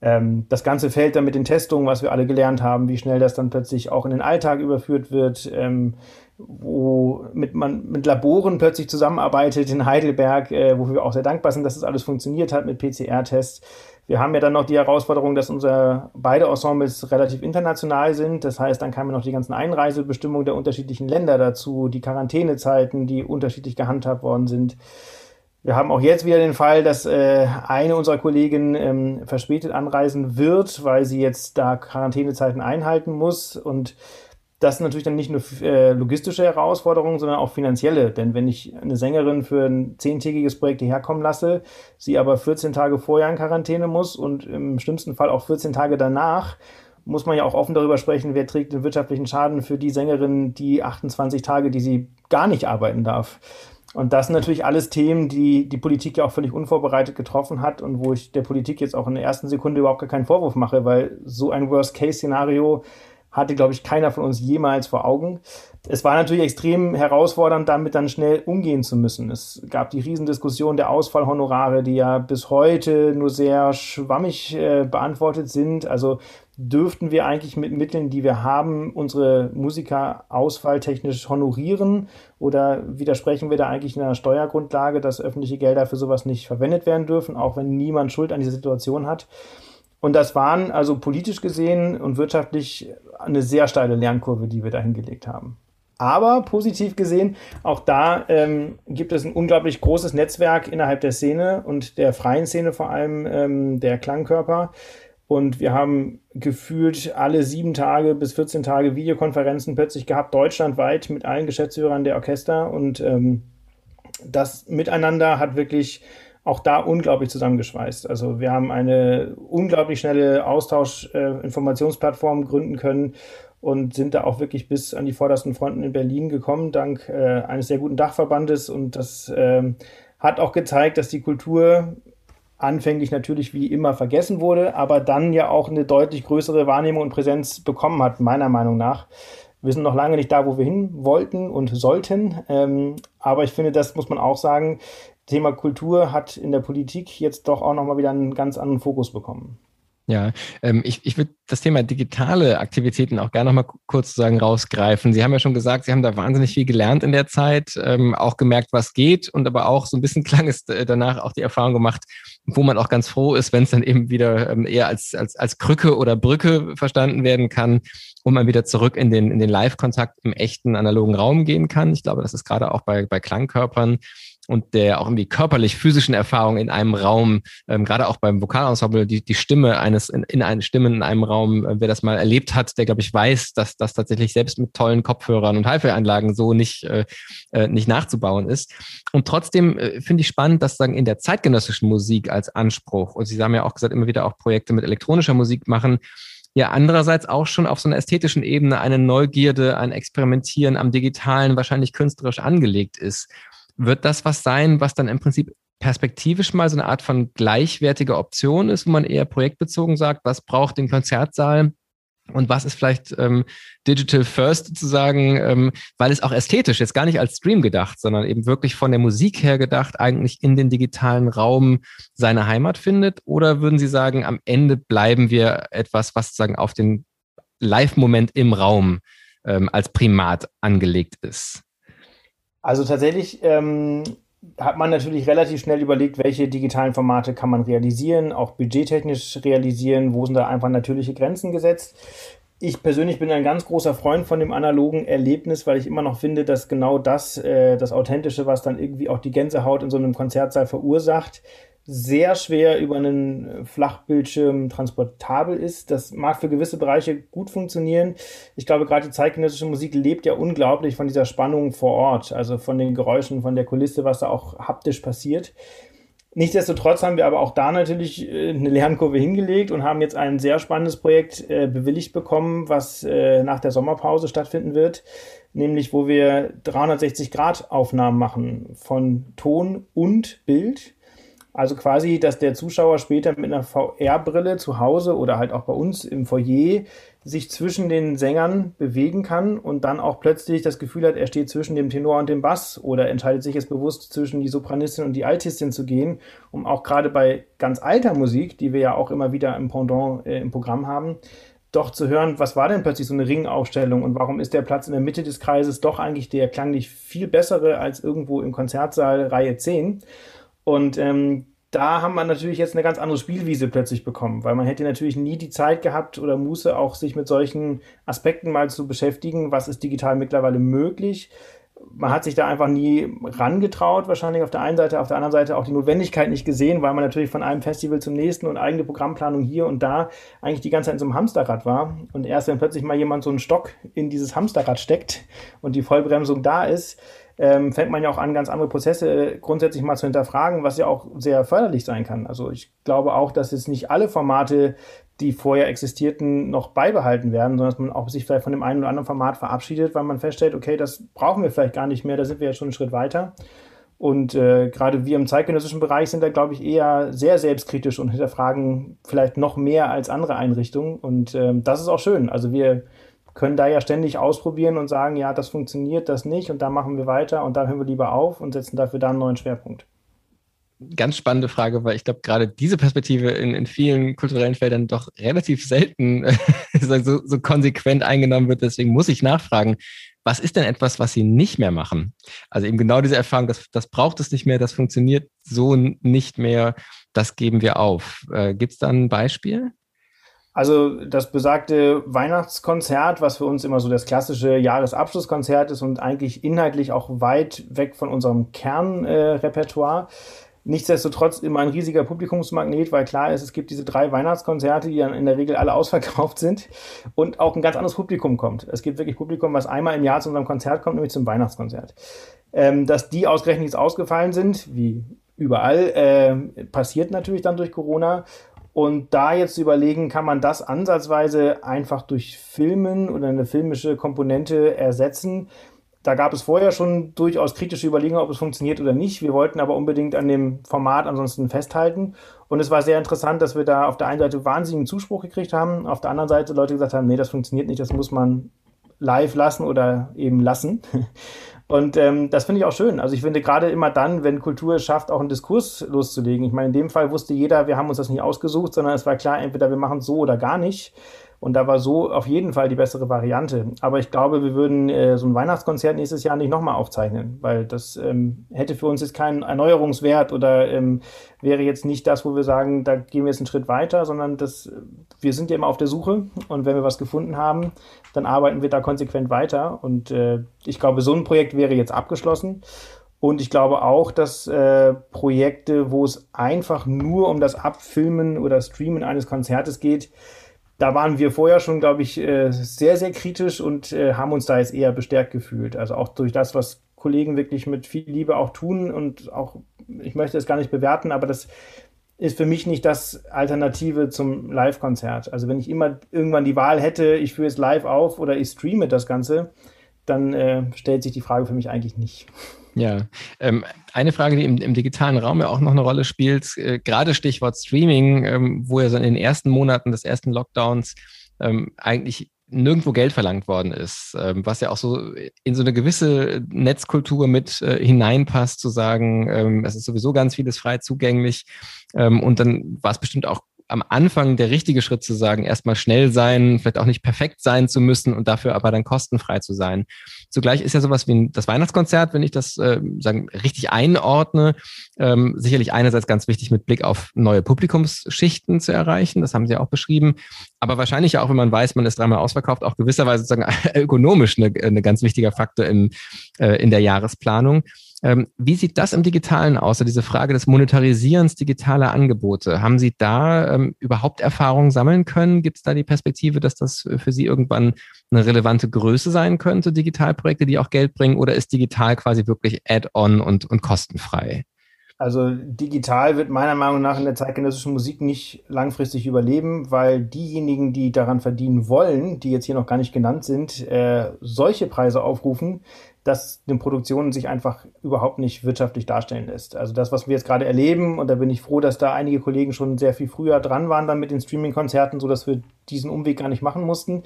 B: Ähm, das ganze Feld dann mit den Testungen, was wir alle gelernt haben, wie schnell das dann plötzlich auch in den Alltag überführt wird, ähm, wo mit man mit Laboren plötzlich zusammenarbeitet in Heidelberg, äh, wo wir auch sehr dankbar sind, dass das alles funktioniert hat mit PCR-Tests. Wir haben ja dann noch die Herausforderung, dass unsere beide Ensembles relativ international sind. Das heißt, dann kamen noch die ganzen Einreisebestimmungen der unterschiedlichen Länder dazu, die Quarantänezeiten, die unterschiedlich gehandhabt worden sind. Wir haben auch jetzt wieder den Fall, dass äh, eine unserer Kolleginnen ähm, verspätet anreisen wird, weil sie jetzt da Quarantänezeiten einhalten muss. Und das sind natürlich dann nicht nur äh, logistische Herausforderungen, sondern auch finanzielle. Denn wenn ich eine Sängerin für ein zehntägiges Projekt hierher kommen lasse, sie aber 14 Tage vorher in Quarantäne muss und im schlimmsten Fall auch 14 Tage danach, muss man ja auch offen darüber sprechen, wer trägt den wirtschaftlichen Schaden für die Sängerin die 28 Tage, die sie gar nicht arbeiten darf. Und das sind natürlich alles Themen, die die Politik ja auch völlig unvorbereitet getroffen hat und wo ich der Politik jetzt auch in der ersten Sekunde überhaupt gar keinen Vorwurf mache, weil so ein Worst-Case-Szenario hatte, glaube ich, keiner von uns jemals vor Augen. Es war natürlich extrem herausfordernd, damit dann schnell umgehen zu müssen. Es gab die Riesendiskussion der Ausfallhonorare, die ja bis heute nur sehr schwammig äh, beantwortet sind. Also dürften wir eigentlich mit Mitteln, die wir haben, unsere Musiker ausfalltechnisch honorieren? Oder widersprechen wir da eigentlich in einer Steuergrundlage, dass öffentliche Gelder für sowas nicht verwendet werden dürfen, auch wenn niemand Schuld an dieser Situation hat? Und das waren also politisch gesehen und wirtschaftlich eine sehr steile Lernkurve, die wir da hingelegt haben. Aber positiv gesehen, auch da ähm, gibt es ein unglaublich großes Netzwerk innerhalb der Szene und der freien Szene vor allem ähm, der Klangkörper, und wir haben gefühlt alle sieben Tage bis 14 Tage Videokonferenzen plötzlich gehabt, deutschlandweit mit allen Geschäftsführern der Orchester. Und ähm, das Miteinander hat wirklich auch da unglaublich zusammengeschweißt. Also wir haben eine unglaublich schnelle Austausch-Informationsplattform äh, gründen können und sind da auch wirklich bis an die vordersten Fronten in Berlin gekommen, dank äh, eines sehr guten Dachverbandes. Und das äh, hat auch gezeigt, dass die Kultur anfänglich natürlich wie immer vergessen wurde, aber dann ja auch eine deutlich größere Wahrnehmung und Präsenz bekommen hat, meiner Meinung nach. Wir sind noch lange nicht da, wo wir hin wollten und sollten, ähm, aber ich finde, das muss man auch sagen. Thema Kultur hat in der Politik jetzt doch auch nochmal wieder einen ganz anderen Fokus bekommen.
A: Ja, ähm, ich, ich würde das Thema digitale Aktivitäten auch gerne noch mal kurz sagen rausgreifen. Sie haben ja schon gesagt, Sie haben da wahnsinnig viel gelernt in der Zeit, ähm, auch gemerkt, was geht und aber auch so ein bisschen *laughs* klang es äh, danach auch die Erfahrung gemacht, wo man auch ganz froh ist, wenn es dann eben wieder ähm, eher als, als, als Krücke oder Brücke verstanden werden kann und man wieder zurück in den, in den Live-Kontakt im echten analogen Raum gehen kann. Ich glaube, das ist gerade auch bei, bei Klangkörpern und der auch irgendwie körperlich physischen Erfahrung in einem Raum, ähm, gerade auch beim Vokalensemble, die, die Stimme eines in, in einen Stimmen in einem Raum, äh, wer das mal erlebt hat, der glaube ich weiß, dass das tatsächlich selbst mit tollen Kopfhörern und HiFi-Anlagen so nicht äh, äh, nicht nachzubauen ist. Und trotzdem äh, finde ich spannend, dass sagen in der zeitgenössischen Musik als Anspruch und Sie haben ja auch gesagt immer wieder auch Projekte mit elektronischer Musik machen ja andererseits auch schon auf so einer ästhetischen Ebene eine Neugierde, ein Experimentieren am Digitalen wahrscheinlich künstlerisch angelegt ist. Wird das was sein, was dann im Prinzip perspektivisch mal so eine Art von gleichwertiger Option ist, wo man eher projektbezogen sagt, was braucht den Konzertsaal und was ist vielleicht ähm, Digital First sozusagen, ähm, weil es auch ästhetisch jetzt gar nicht als Stream gedacht, sondern eben wirklich von der Musik her gedacht, eigentlich in den digitalen Raum seine Heimat findet? Oder würden Sie sagen, am Ende bleiben wir etwas, was sozusagen auf den Live-Moment im Raum ähm, als Primat angelegt ist?
B: Also tatsächlich ähm, hat man natürlich relativ schnell überlegt, welche digitalen Formate kann man realisieren, auch budgettechnisch realisieren, wo sind da einfach natürliche Grenzen gesetzt. Ich persönlich bin ein ganz großer Freund von dem analogen Erlebnis, weil ich immer noch finde, dass genau das, äh, das Authentische, was dann irgendwie auch die Gänsehaut in so einem Konzertsaal verursacht, sehr schwer über einen Flachbildschirm transportabel ist. Das mag für gewisse Bereiche gut funktionieren. Ich glaube, gerade die zeitgenössische Musik lebt ja unglaublich von dieser Spannung vor Ort, also von den Geräuschen, von der Kulisse, was da auch haptisch passiert. Nichtsdestotrotz haben wir aber auch da natürlich äh, eine Lernkurve hingelegt und haben jetzt ein sehr spannendes Projekt äh, bewilligt bekommen, was äh, nach der Sommerpause stattfinden wird, nämlich wo wir 360 Grad Aufnahmen machen von Ton und Bild also quasi, dass der Zuschauer später mit einer VR-Brille zu Hause oder halt auch bei uns im Foyer sich zwischen den Sängern bewegen kann und dann auch plötzlich das Gefühl hat, er steht zwischen dem Tenor und dem Bass oder entscheidet sich jetzt bewusst zwischen die Sopranistin und die Altistin zu gehen, um auch gerade bei ganz alter Musik, die wir ja auch immer wieder im Pendant äh, im Programm haben, doch zu hören, was war denn plötzlich so eine Ringaufstellung und warum ist der Platz in der Mitte des Kreises doch eigentlich der klanglich viel bessere als irgendwo im Konzertsaal Reihe 10. Und ähm, da haben wir natürlich jetzt eine ganz andere Spielwiese plötzlich bekommen, weil man hätte natürlich nie die Zeit gehabt oder Muße auch sich mit solchen Aspekten mal zu beschäftigen. Was ist digital mittlerweile möglich? man hat sich da einfach nie rangetraut, wahrscheinlich auf der einen Seite, auf der anderen Seite auch die Notwendigkeit nicht gesehen, weil man natürlich von einem Festival zum nächsten und eigene Programmplanung hier und da eigentlich die ganze Zeit in so einem Hamsterrad war. Und erst wenn plötzlich mal jemand so einen Stock in dieses Hamsterrad steckt und die Vollbremsung da ist, ähm, fängt man ja auch an, ganz andere Prozesse grundsätzlich mal zu hinterfragen, was ja auch sehr förderlich sein kann. Also ich glaube auch, dass jetzt nicht alle Formate, die vorher existierten, noch beibehalten werden, sondern dass man auch sich vielleicht von dem einen oder anderen Format verabschiedet, weil man feststellt, okay, das brauchen wir vielleicht gar nicht mehr, da sind wir jetzt schon einen Schritt weiter. Und äh, gerade wir im zeitgenössischen Bereich sind da, glaube ich, eher sehr selbstkritisch und hinterfragen vielleicht noch mehr als andere Einrichtungen. Und äh, das ist auch schön. Also wir können da ja ständig ausprobieren und sagen, ja, das funktioniert, das nicht und da machen wir weiter und da hören wir lieber auf und setzen dafür dann einen neuen Schwerpunkt.
A: Ganz spannende Frage, weil ich glaube, gerade diese Perspektive in, in vielen kulturellen Feldern doch relativ selten *laughs* so, so konsequent eingenommen wird. Deswegen muss ich nachfragen, was ist denn etwas, was Sie nicht mehr machen? Also eben genau diese Erfahrung, das, das braucht es nicht mehr, das funktioniert so nicht mehr, das geben wir auf. Äh, Gibt es da ein Beispiel?
B: Also das besagte Weihnachtskonzert, was für uns immer so das klassische Jahresabschlusskonzert ist und eigentlich inhaltlich auch weit weg von unserem Kernrepertoire. Äh, Nichtsdestotrotz immer ein riesiger Publikumsmagnet, weil klar ist, es gibt diese drei Weihnachtskonzerte, die dann in der Regel alle ausverkauft sind und auch ein ganz anderes Publikum kommt. Es gibt wirklich Publikum, was einmal im Jahr zu unserem Konzert kommt, nämlich zum Weihnachtskonzert. Ähm, dass die ausgerechnet jetzt ausgefallen sind, wie überall, äh, passiert natürlich dann durch Corona. Und da jetzt zu überlegen, kann man das ansatzweise einfach durch Filmen oder eine filmische Komponente ersetzen. Da gab es vorher schon durchaus kritische Überlegungen, ob es funktioniert oder nicht. Wir wollten aber unbedingt an dem Format ansonsten festhalten. Und es war sehr interessant, dass wir da auf der einen Seite wahnsinnigen Zuspruch gekriegt haben, auf der anderen Seite Leute gesagt haben, nee, das funktioniert nicht, das muss man live lassen oder eben lassen. Und ähm, das finde ich auch schön. Also ich finde gerade immer dann, wenn Kultur es schafft, auch einen Diskurs loszulegen. Ich meine, in dem Fall wusste jeder, wir haben uns das nicht ausgesucht, sondern es war klar, entweder wir machen es so oder gar nicht. Und da war so auf jeden Fall die bessere Variante. Aber ich glaube, wir würden äh, so ein Weihnachtskonzert nächstes Jahr nicht nochmal aufzeichnen, weil das ähm, hätte für uns jetzt keinen Erneuerungswert oder ähm, wäre jetzt nicht das, wo wir sagen, da gehen wir jetzt einen Schritt weiter, sondern das, wir sind ja immer auf der Suche und wenn wir was gefunden haben, dann arbeiten wir da konsequent weiter. Und äh, ich glaube, so ein Projekt wäre jetzt abgeschlossen. Und ich glaube auch, dass äh, Projekte, wo es einfach nur um das Abfilmen oder Streamen eines Konzertes geht, da waren wir vorher schon, glaube ich, äh, sehr, sehr kritisch und äh, haben uns da jetzt eher bestärkt gefühlt. Also auch durch das, was Kollegen wirklich mit viel Liebe auch tun und auch, ich möchte es gar nicht bewerten, aber das ist für mich nicht das Alternative zum Live-Konzert. Also wenn ich immer irgendwann die Wahl hätte, ich führe es live auf oder ich streame das Ganze, dann äh, stellt sich die Frage für mich eigentlich nicht.
A: Ja, ähm, eine Frage, die im, im, digitalen Raum ja auch noch eine Rolle spielt, äh, gerade Stichwort Streaming, ähm, wo ja so in den ersten Monaten des ersten Lockdowns ähm, eigentlich nirgendwo Geld verlangt worden ist, ähm, was ja auch so in so eine gewisse Netzkultur mit äh, hineinpasst, zu sagen, ähm, es ist sowieso ganz vieles frei zugänglich. Ähm, und dann war es bestimmt auch am Anfang der richtige Schritt zu sagen, erstmal schnell sein, vielleicht auch nicht perfekt sein zu müssen und dafür aber dann kostenfrei zu sein. Zugleich ist ja sowas wie das Weihnachtskonzert, wenn ich das äh, sagen richtig einordne, ähm, sicherlich einerseits ganz wichtig mit Blick auf neue Publikumsschichten zu erreichen. Das haben Sie auch beschrieben. Aber wahrscheinlich auch, wenn man weiß, man ist dreimal ausverkauft, auch gewisserweise sozusagen *laughs* ökonomisch eine, eine ganz wichtiger Faktor in, äh, in der Jahresplanung. Ähm, wie sieht das im Digitalen aus? Also diese Frage des Monetarisierens digitaler Angebote. Haben Sie da ähm, überhaupt Erfahrungen sammeln können? Gibt es da die Perspektive, dass das für Sie irgendwann eine relevante Größe sein könnte, Digitalprojekte, die auch Geld bringen? Oder ist digital quasi wirklich Add-on und, und kostenfrei?
B: Also digital wird meiner Meinung nach in der zeitgenössischen Musik nicht langfristig überleben, weil diejenigen, die daran verdienen wollen, die jetzt hier noch gar nicht genannt sind, äh, solche Preise aufrufen, dass den Produktionen sich einfach überhaupt nicht wirtschaftlich darstellen lässt. Also das, was wir jetzt gerade erleben, und da bin ich froh, dass da einige Kollegen schon sehr viel früher dran waren dann mit den Streaming-Konzerten, sodass wir diesen Umweg gar nicht machen mussten.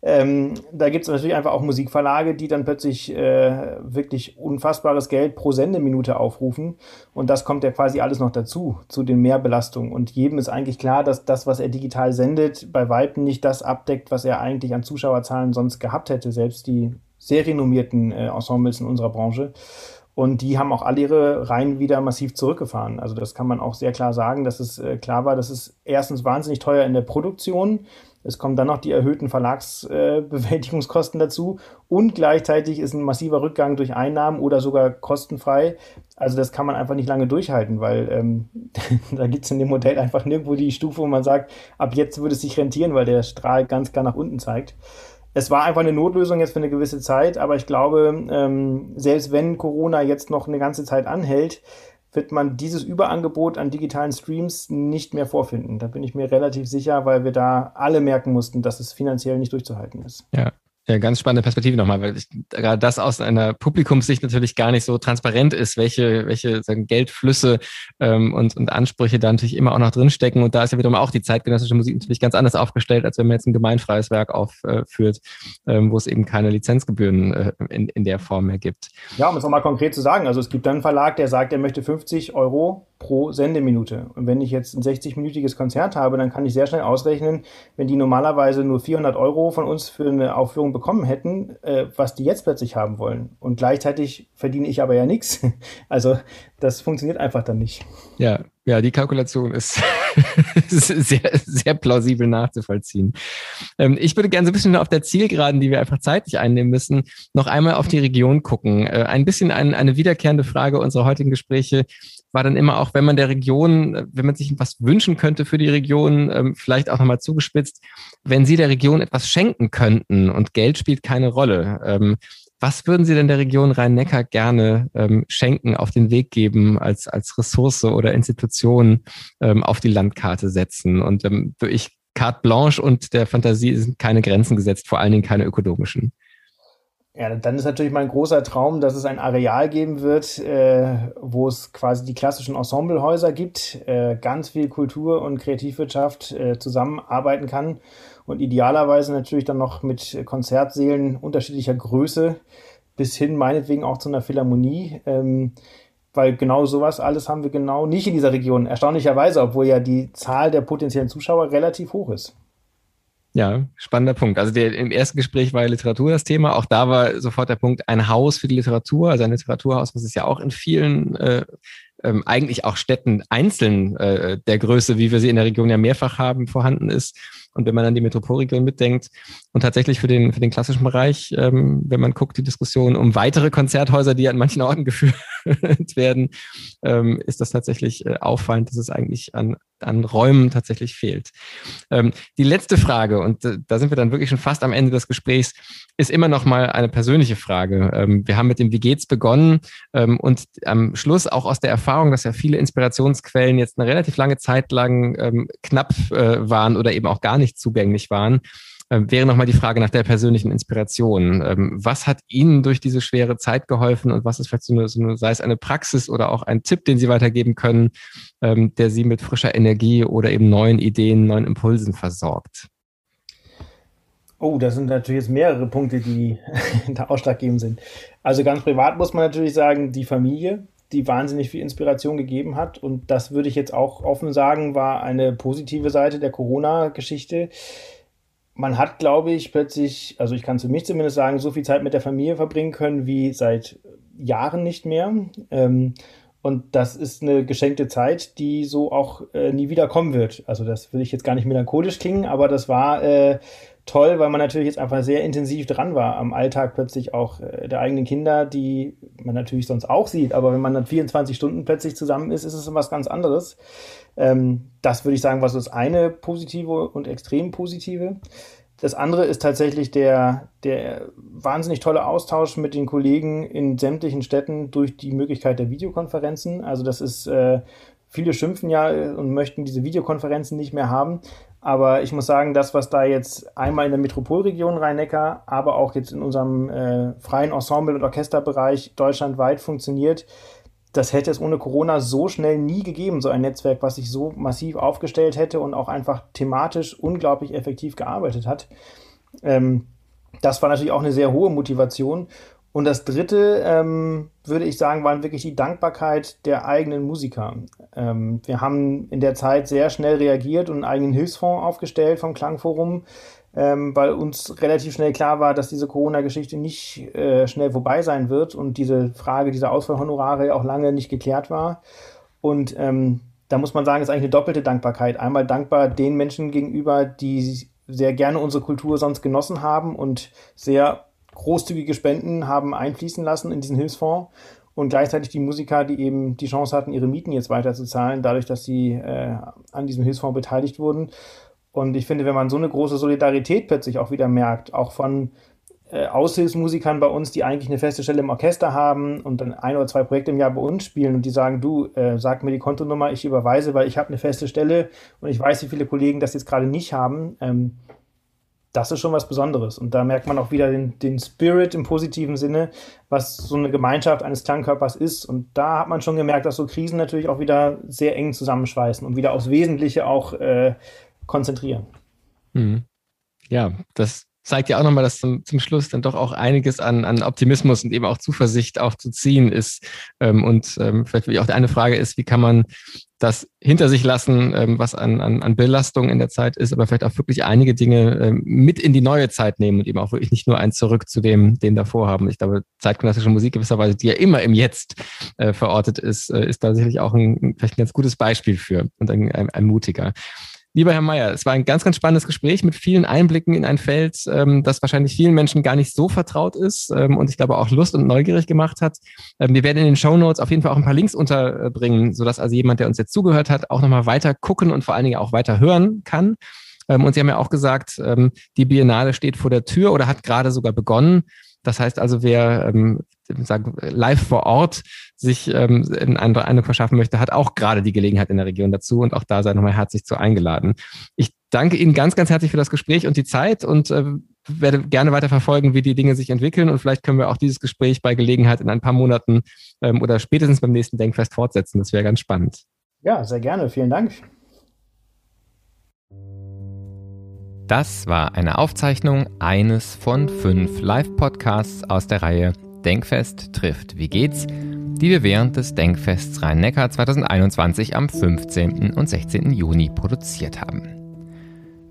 B: Ähm, da gibt es natürlich einfach auch Musikverlage, die dann plötzlich äh, wirklich unfassbares Geld pro Sendeminute aufrufen. Und das kommt ja quasi alles noch dazu, zu den Mehrbelastungen. Und jedem ist eigentlich klar, dass das, was er digital sendet, bei Weitem nicht das abdeckt, was er eigentlich an Zuschauerzahlen sonst gehabt hätte. Selbst die sehr renommierten äh, Ensembles in unserer Branche. Und die haben auch alle ihre Reihen wieder massiv zurückgefahren. Also das kann man auch sehr klar sagen, dass es äh, klar war, dass es erstens wahnsinnig teuer in der Produktion Es kommen dann noch die erhöhten Verlagsbewältigungskosten äh, *laughs* dazu und gleichzeitig ist ein massiver Rückgang durch Einnahmen oder sogar kostenfrei. Also das kann man einfach nicht lange durchhalten, weil ähm, *laughs* da gibt es in dem Modell einfach nirgendwo die Stufe, wo man sagt, ab jetzt würde es sich rentieren, weil der Strahl ganz klar nach unten zeigt. Es war einfach eine Notlösung jetzt für eine gewisse Zeit, aber ich glaube, ähm, selbst wenn Corona jetzt noch eine ganze Zeit anhält, wird man dieses Überangebot an digitalen Streams nicht mehr vorfinden. Da bin ich mir relativ sicher, weil wir da alle merken mussten, dass es finanziell nicht durchzuhalten ist.
A: Ja, ja, ganz spannende Perspektive nochmal, weil ich, gerade das aus einer Publikumssicht natürlich gar nicht so transparent ist, welche, welche sagen, Geldflüsse ähm, und, und Ansprüche da natürlich immer auch noch drinstecken. Und da ist ja wiederum auch die zeitgenössische Musik natürlich ganz anders aufgestellt, als wenn man jetzt ein gemeinfreies Werk aufführt, ähm, wo es eben keine Lizenzgebühren äh, in, in der Form mehr gibt.
B: Ja, um es nochmal konkret zu sagen, also es gibt dann einen Verlag, der sagt, er möchte 50 Euro pro Sendeminute. Und wenn ich jetzt ein 60-minütiges Konzert habe, dann kann ich sehr schnell ausrechnen, wenn die normalerweise nur 400 Euro von uns für eine Aufführung bekommen hätten, äh, was die jetzt plötzlich haben wollen. Und gleichzeitig verdiene ich aber ja nichts. *laughs* Also das funktioniert einfach dann nicht.
A: Ja, ja, die Kalkulation *laughs* ist, sehr, sehr plausibel nachzuvollziehen. Ähm, ich würde gerne so ein bisschen auf der Zielgeraden, die wir einfach zeitlich einnehmen müssen, noch einmal auf die Region gucken. Äh, ein bisschen ein, eine wiederkehrende Frage unserer heutigen Gespräche war dann immer auch, wenn man der Region, wenn man sich was wünschen könnte für die Region, ähm, vielleicht auch nochmal zugespitzt, wenn Sie der Region etwas schenken könnten und Geld spielt keine Rolle. Ähm, was würden Sie denn der Region Rhein-Neckar gerne ähm, schenken, auf den Weg geben, als, als Ressource oder Institution auf die Landkarte setzen? Und ich carte blanche und der Fantasie sind keine Grenzen gesetzt, vor allen Dingen keine ökonomischen.
B: Ja, dann ist natürlich mein großer Traum, dass es ein Areal geben wird, äh, wo es quasi die klassischen Ensemblehäuser gibt, äh, ganz viel Kultur und Kreativwirtschaft äh, zusammenarbeiten kann und idealerweise natürlich dann noch mit Konzertsälen unterschiedlicher Größe bis hin meinetwegen auch zu einer Philharmonie. Ähm, weil genau sowas alles haben wir genau nicht in dieser Region. Erstaunlicherweise, obwohl ja die Zahl der potenziellen Zuschauer relativ hoch ist.
A: Ja, spannender Punkt. Also der, im ersten Gespräch war Literatur das Thema. Auch da war sofort der Punkt ein Haus für die Literatur, also ein Literaturhaus, was es ja auch in vielen äh, ähm, eigentlich auch Städten einzeln äh, der Größe, wie wir sie in der Region ja mehrfach haben, vorhanden ist. Und wenn man an die Metropolregion mitdenkt und tatsächlich für den, für den klassischen Bereich, ähm, wenn man guckt, die Diskussion um weitere Konzerthäuser, die an manchen Orten geführt *laughs* werden, ähm, ist das tatsächlich äh, auffallend, dass es eigentlich an, an Räumen tatsächlich fehlt. Ähm, die letzte Frage, und äh, da sind wir dann wirklich schon fast am Ende des Gesprächs, ist immer noch mal eine persönliche Frage. Ähm, wir haben mit dem Wie geht's begonnen ähm, und am Schluss auch aus der Erfahrung, dass ja viele Inspirationsquellen jetzt eine relativ lange Zeit lang ähm, knapp äh, waren oder eben auch gar nicht zugänglich waren, ähm, wäre nochmal die Frage nach der persönlichen Inspiration. Ähm, was hat Ihnen durch diese schwere Zeit geholfen und was ist vielleicht so eine, so eine sei es eine Praxis oder auch ein Tipp, den Sie weitergeben können, ähm, der Sie mit frischer Energie oder eben neuen Ideen, neuen Impulsen versorgt?
B: Oh, das sind natürlich jetzt mehrere Punkte, die *laughs* da ausschlaggebend sind. Also ganz privat muss man natürlich sagen, die Familie, die wahnsinnig viel Inspiration gegeben hat. Und das würde ich jetzt auch offen sagen, war eine positive Seite der Corona-Geschichte. Man hat, glaube ich, plötzlich, also ich kann zu mich zumindest sagen, so viel Zeit mit der Familie verbringen können wie seit Jahren nicht mehr. Ähm, und das ist eine geschenkte Zeit, die so auch äh, nie wieder kommen wird. Also das will ich jetzt gar nicht melancholisch klingen, aber das war äh, toll, weil man natürlich jetzt einfach sehr intensiv dran war am Alltag plötzlich auch äh, der eigenen Kinder, die man natürlich sonst auch sieht. Aber wenn man dann 24 Stunden plötzlich zusammen ist, ist es was ganz anderes. Ähm, das würde ich sagen, was das eine positive und extrem positive. Das andere ist tatsächlich der, der wahnsinnig tolle Austausch mit den Kollegen in sämtlichen Städten durch die Möglichkeit der Videokonferenzen. Also das ist, äh, viele schimpfen ja und möchten diese Videokonferenzen nicht mehr haben. Aber ich muss sagen, das, was da jetzt einmal in der Metropolregion Rhein-Neckar, aber auch jetzt in unserem äh, freien Ensemble- und Orchesterbereich deutschlandweit funktioniert, das hätte es ohne Corona so schnell nie gegeben, so ein Netzwerk, was sich so massiv aufgestellt hätte und auch einfach thematisch unglaublich effektiv gearbeitet hat. Ähm, das war natürlich auch eine sehr hohe Motivation. Und das Dritte, ähm, würde ich sagen, waren wirklich die Dankbarkeit der eigenen Musiker. Ähm, wir haben in der Zeit sehr schnell reagiert und einen eigenen Hilfsfonds aufgestellt vom Klangforum, ähm, weil uns relativ schnell klar war, dass diese Corona-Geschichte nicht äh, schnell vorbei sein wird und diese Frage dieser Ausfallhonorare auch lange nicht geklärt war. Und ähm, da muss man sagen, ist eigentlich eine doppelte Dankbarkeit. Einmal dankbar den Menschen gegenüber, die sehr gerne unsere Kultur sonst genossen haben und sehr großzügige Spenden haben einfließen lassen in diesen Hilfsfonds und gleichzeitig die Musiker, die eben die Chance hatten, ihre Mieten jetzt weiterzuzahlen, dadurch, dass sie äh, an diesem Hilfsfonds beteiligt wurden. Und ich finde, wenn man so eine große Solidarität plötzlich auch wieder merkt, auch von äh, Aushilfsmusikern bei uns, die eigentlich eine feste Stelle im Orchester haben und dann ein oder zwei Projekte im Jahr bei uns spielen und die sagen, du, äh, sag mir die Kontonummer, ich überweise, weil ich habe eine feste Stelle und ich weiß, wie viele Kollegen das jetzt gerade nicht haben. Ähm, das ist schon was Besonderes. Und da merkt man auch wieder den, den Spirit im positiven Sinne, was so eine Gemeinschaft eines Klangkörpers ist. Und da hat man schon gemerkt, dass so Krisen natürlich auch wieder sehr eng zusammenschweißen und wieder aufs Wesentliche auch äh, konzentrieren.
A: Mhm. Ja, das zeigt ja auch nochmal, dass zum, zum Schluss dann doch auch einiges an, an Optimismus und eben auch Zuversicht auch zu ziehen ist. Ähm, und ähm, vielleicht auch eine Frage ist, wie kann man das hinter sich lassen, ähm, was an, an, an Belastung in der Zeit ist, aber vielleicht auch wirklich einige Dinge ähm, mit in die neue Zeit nehmen und eben auch wirklich nicht nur eins zurück zu dem, den davor haben. Ich glaube, zeitgenössische Musik gewisserweise, die ja immer im Jetzt äh, verortet ist, äh, ist da sicherlich auch ein, vielleicht ein ganz gutes Beispiel für und ein, ein, ein mutiger. Lieber Herr Mayer, es war ein ganz, ganz spannendes Gespräch mit vielen Einblicken in ein Feld, ähm, das wahrscheinlich vielen Menschen gar nicht so vertraut ist ähm, und ich glaube auch Lust und neugierig gemacht hat. Ähm, wir werden in den Show Notes auf jeden Fall auch ein paar Links unterbringen, sodass also jemand, der uns jetzt zugehört hat, auch nochmal weiter gucken und vor allen Dingen auch weiter hören kann. Und Sie haben ja auch gesagt, die Biennale steht vor der Tür oder hat gerade sogar begonnen. Das heißt also, wer ähm, sagen, live vor Ort sich ähm, einen Eindruck verschaffen möchte, hat auch gerade die Gelegenheit in der Region dazu und auch da sei nochmal herzlich zu eingeladen. Ich danke Ihnen ganz, ganz herzlich für das Gespräch und die Zeit und äh, werde gerne weiter verfolgen, wie die Dinge sich entwickeln und vielleicht können wir auch dieses Gespräch bei Gelegenheit in ein paar Monaten ähm, oder spätestens beim nächsten Denkfest fortsetzen. Das wäre ganz spannend.
B: Ja, sehr gerne. Vielen Dank.
A: Das war eine Aufzeichnung eines von fünf Live-Podcasts aus der Reihe Denkfest trifft Wie geht's, die wir während des Denkfests Rhein-Neckar 2021 am 15. und 16. Juni produziert haben.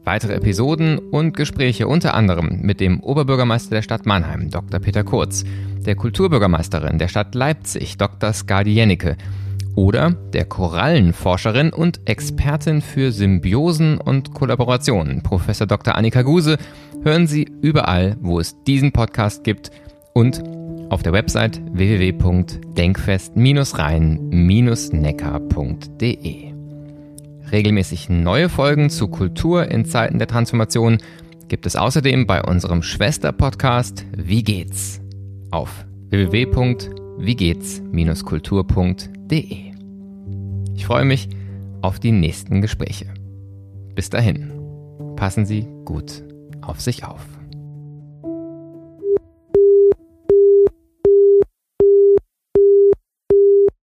A: Weitere Episoden und Gespräche unter anderem mit dem Oberbürgermeister der Stadt Mannheim, Dr. Peter Kurz, der Kulturbürgermeisterin der Stadt Leipzig, Dr. Skadi Jennecke, oder der Korallenforscherin und Expertin für Symbiosen und Kollaborationen, Professor Dr. Annika Guse, hören Sie überall, wo es diesen Podcast gibt und auf der Website www.denkfest-rhein-neckar.de. Regelmäßig neue Folgen zu Kultur in Zeiten der Transformation gibt es außerdem bei unserem Schwester-Podcast Wie geht's? auf www.wiegeht's-kultur.de. Ich freue mich auf die nächsten Gespräche. Bis dahin, passen Sie gut auf sich auf.